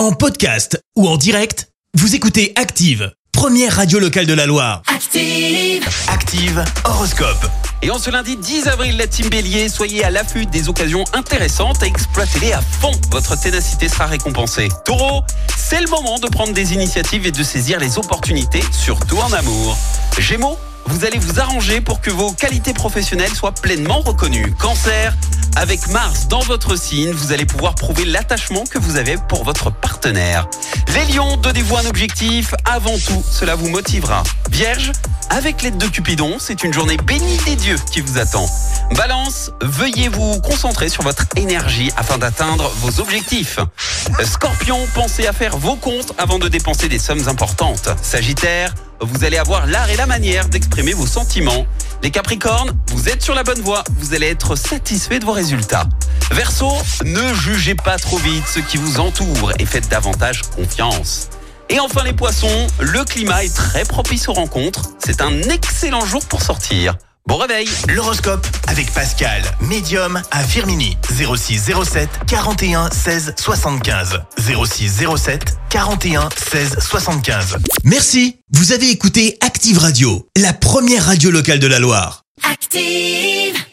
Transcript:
En podcast ou en direct, vous écoutez Active, première radio locale de la Loire. Active. Active Horoscope. Et en ce lundi 10 avril, la team Bélier, soyez à l'affût des occasions intéressantes et exploitez-les à fond. Votre ténacité sera récompensée. Taureau, c'est le moment de prendre des initiatives et de saisir les opportunités, surtout en amour. Gémeaux, vous allez vous arranger pour que vos qualités professionnelles soient pleinement reconnues. Cancer, avec Mars dans votre signe, vous allez pouvoir prouver l'attachement que vous avez pour votre partenaire. Les lions, donnez-vous un objectif. Avant tout, cela vous motivera. Vierge, avec l'aide de Cupidon, c'est une journée bénie des dieux qui vous attend. Balance, veuillez vous concentrer sur votre énergie afin d'atteindre vos objectifs. Scorpion, pensez à faire vos comptes avant de dépenser des sommes importantes. Sagittaire, vous allez avoir l'art et la manière d'exprimer vos sentiments. Les Capricornes, vous êtes sur la bonne voie, vous allez être satisfait de vos résultats. Verseau, ne jugez pas trop vite ce qui vous entoure et faites davantage confiance. Et enfin les poissons, le climat est très propice aux rencontres, c'est un excellent jour pour sortir. Bon réveil L'horoscope avec Pascal, médium à Firmini. 06 07 41 16 75. 06 07 41 16 75. Merci. Vous avez écouté Active Radio, la première radio locale de la Loire. Active.